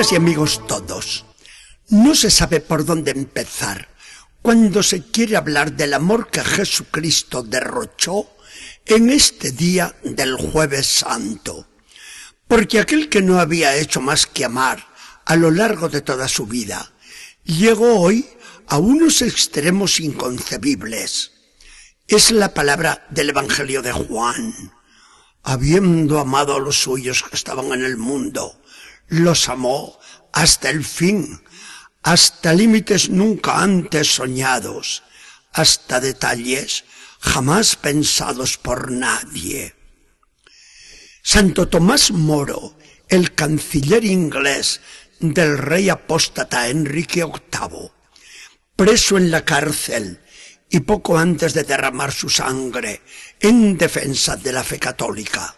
Y amigos todos, no se sabe por dónde empezar cuando se quiere hablar del amor que Jesucristo derrochó en este día del jueves santo. Porque aquel que no había hecho más que amar a lo largo de toda su vida, llegó hoy a unos extremos inconcebibles. Es la palabra del Evangelio de Juan. Habiendo amado a los suyos que estaban en el mundo, los amó hasta el fin, hasta límites nunca antes soñados, hasta detalles jamás pensados por nadie. Santo Tomás Moro, el canciller inglés del rey apóstata Enrique VIII, preso en la cárcel y poco antes de derramar su sangre en defensa de la fe católica,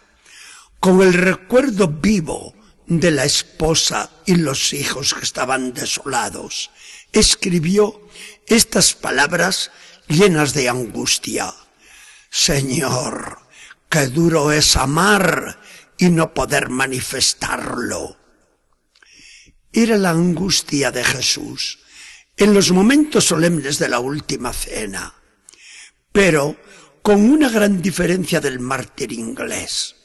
con el recuerdo vivo de la esposa y los hijos que estaban desolados, escribió estas palabras llenas de angustia. Señor, qué duro es amar y no poder manifestarlo. Era la angustia de Jesús en los momentos solemnes de la última cena, pero con una gran diferencia del mártir inglés.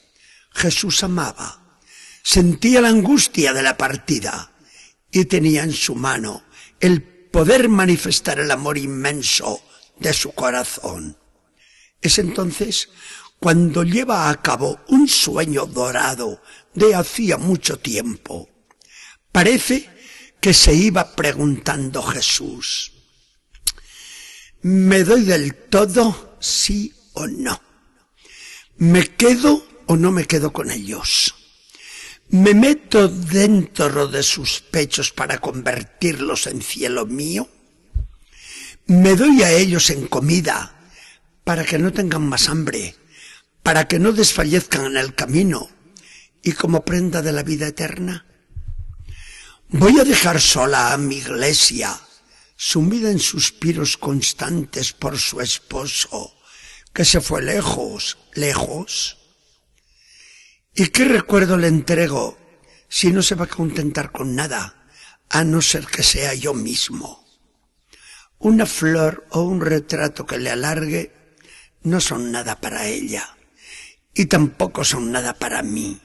Jesús amaba sentía la angustia de la partida y tenía en su mano el poder manifestar el amor inmenso de su corazón. Es entonces cuando lleva a cabo un sueño dorado de hacía mucho tiempo. Parece que se iba preguntando Jesús, ¿me doy del todo sí o no? ¿Me quedo o no me quedo con ellos? ¿Me meto dentro de sus pechos para convertirlos en cielo mío? ¿Me doy a ellos en comida para que no tengan más hambre, para que no desfallezcan en el camino y como prenda de la vida eterna? ¿Voy a dejar sola a mi iglesia, sumida en suspiros constantes por su esposo, que se fue lejos, lejos? ¿Y qué recuerdo le entrego si no se va a contentar con nada, a no ser que sea yo mismo? Una flor o un retrato que le alargue no son nada para ella y tampoco son nada para mí.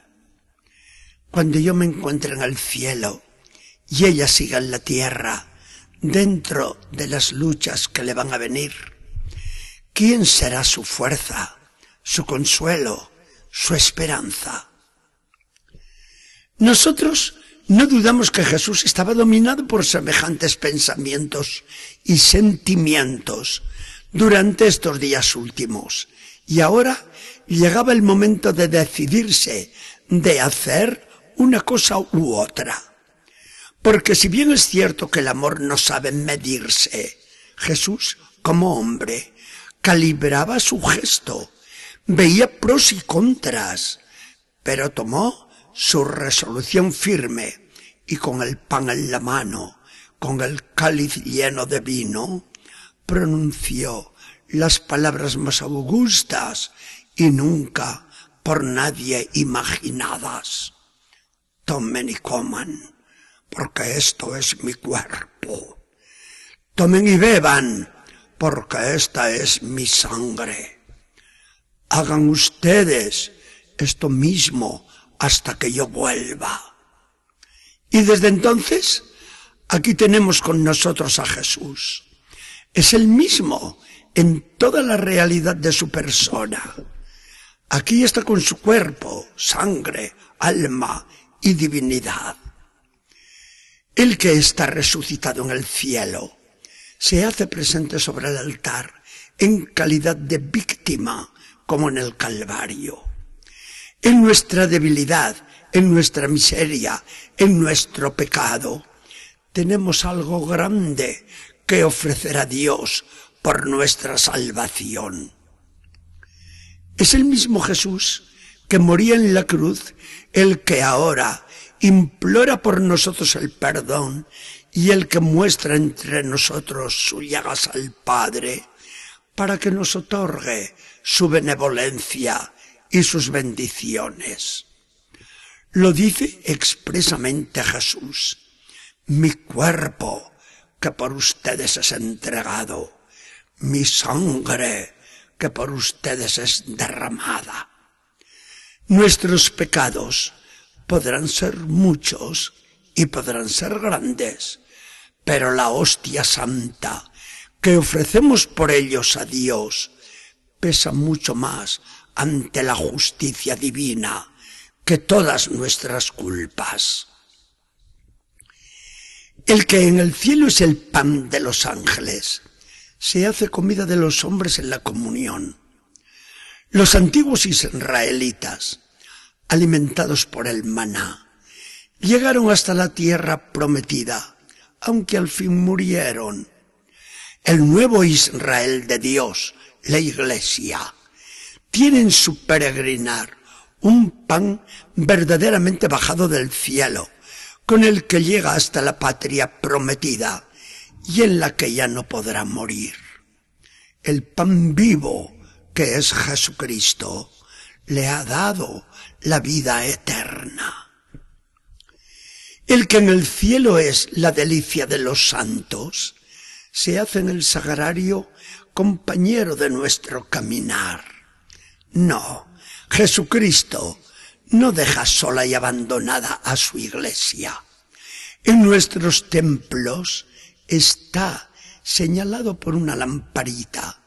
Cuando yo me encuentre en el cielo y ella siga en la tierra, dentro de las luchas que le van a venir, ¿quién será su fuerza, su consuelo, su esperanza. Nosotros no dudamos que Jesús estaba dominado por semejantes pensamientos y sentimientos durante estos días últimos. Y ahora llegaba el momento de decidirse, de hacer una cosa u otra. Porque si bien es cierto que el amor no sabe medirse, Jesús, como hombre, calibraba su gesto, veía pros y contras, pero tomó su resolución firme y con el pan en la mano, con el cáliz lleno de vino, pronunció las palabras más augustas y nunca por nadie imaginadas. Tomen y coman, porque esto es mi cuerpo. Tomen y beban, porque esta es mi sangre hagan ustedes esto mismo hasta que yo vuelva. Y desde entonces, aquí tenemos con nosotros a Jesús. Es el mismo en toda la realidad de su persona. Aquí está con su cuerpo, sangre, alma y divinidad. El que está resucitado en el cielo se hace presente sobre el altar en calidad de víctima como en el Calvario. En nuestra debilidad, en nuestra miseria, en nuestro pecado, tenemos algo grande que ofrecer a Dios por nuestra salvación. Es el mismo Jesús que moría en la cruz, el que ahora implora por nosotros el perdón y el que muestra entre nosotros su llagas al Padre para que nos otorgue su benevolencia y sus bendiciones. Lo dice expresamente Jesús. Mi cuerpo que por ustedes es entregado, mi sangre que por ustedes es derramada. Nuestros pecados podrán ser muchos y podrán ser grandes, pero la hostia santa que ofrecemos por ellos a Dios pesa mucho más ante la justicia divina que todas nuestras culpas. El que en el cielo es el pan de los ángeles, se hace comida de los hombres en la comunión. Los antiguos israelitas, alimentados por el maná, llegaron hasta la tierra prometida, aunque al fin murieron. El nuevo Israel de Dios, la iglesia, tiene en su peregrinar un pan verdaderamente bajado del cielo, con el que llega hasta la patria prometida y en la que ya no podrá morir. El pan vivo, que es Jesucristo, le ha dado la vida eterna. El que en el cielo es la delicia de los santos, se hace en el sagrario compañero de nuestro caminar. No, Jesucristo no deja sola y abandonada a su iglesia. En nuestros templos está señalado por una lamparita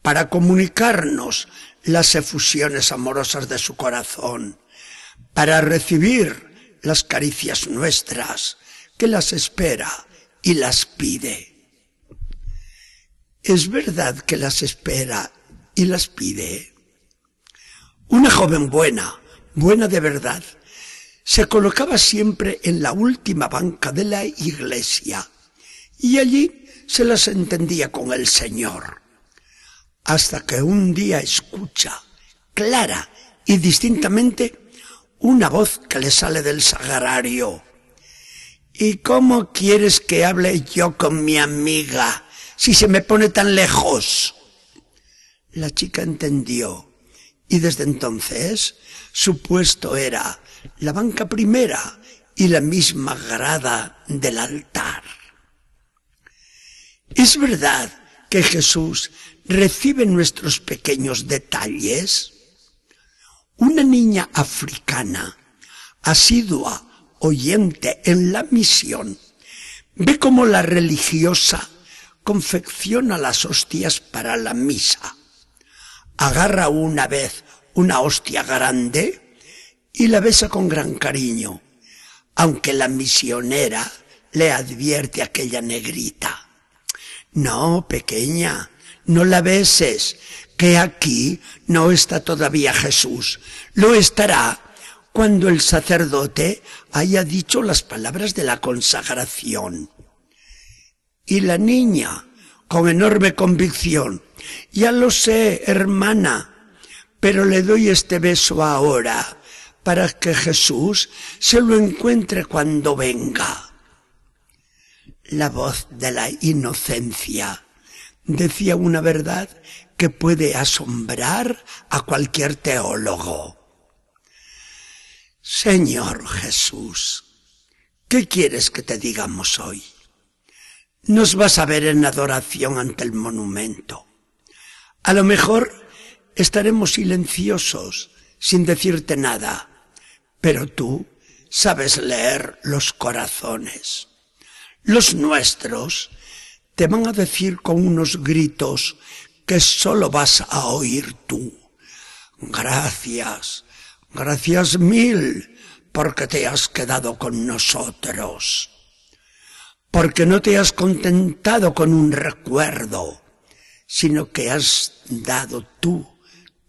para comunicarnos las efusiones amorosas de su corazón, para recibir las caricias nuestras, que las espera y las pide. Es verdad que las espera y las pide. Una joven buena, buena de verdad, se colocaba siempre en la última banca de la iglesia y allí se las entendía con el Señor. Hasta que un día escucha, clara y distintamente, una voz que le sale del sagrario. ¿Y cómo quieres que hable yo con mi amiga si se me pone tan lejos? La chica entendió y desde entonces su puesto era la banca primera y la misma grada del altar. ¿Es verdad que Jesús recibe nuestros pequeños detalles? Una niña africana, asidua, oyente en la misión, ve cómo la religiosa confecciona las hostias para la misa. Agarra una vez una hostia grande y la besa con gran cariño, aunque la misionera le advierte a aquella negrita. No, pequeña, no la beses, que aquí no está todavía Jesús. Lo estará cuando el sacerdote haya dicho las palabras de la consagración. Y la niña, con enorme convicción, ya lo sé, hermana, pero le doy este beso ahora para que Jesús se lo encuentre cuando venga. La voz de la inocencia decía una verdad que puede asombrar a cualquier teólogo. Señor Jesús, ¿qué quieres que te digamos hoy? Nos vas a ver en adoración ante el monumento. A lo mejor estaremos silenciosos, sin decirte nada, pero tú sabes leer los corazones. Los nuestros te van a decir con unos gritos que solo vas a oír tú. Gracias, gracias mil, porque te has quedado con nosotros. Porque no te has contentado con un recuerdo, sino que has dado tú,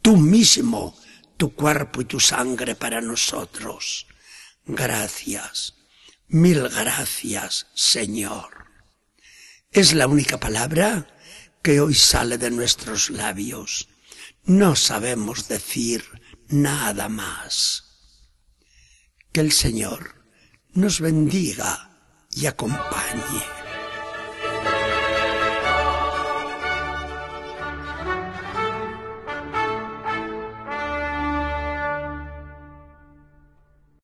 tú mismo, tu cuerpo y tu sangre para nosotros. Gracias. Mil gracias, Señor. Es la única palabra que hoy sale de nuestros labios. No sabemos decir nada más. Que el Señor nos bendiga y acompañe.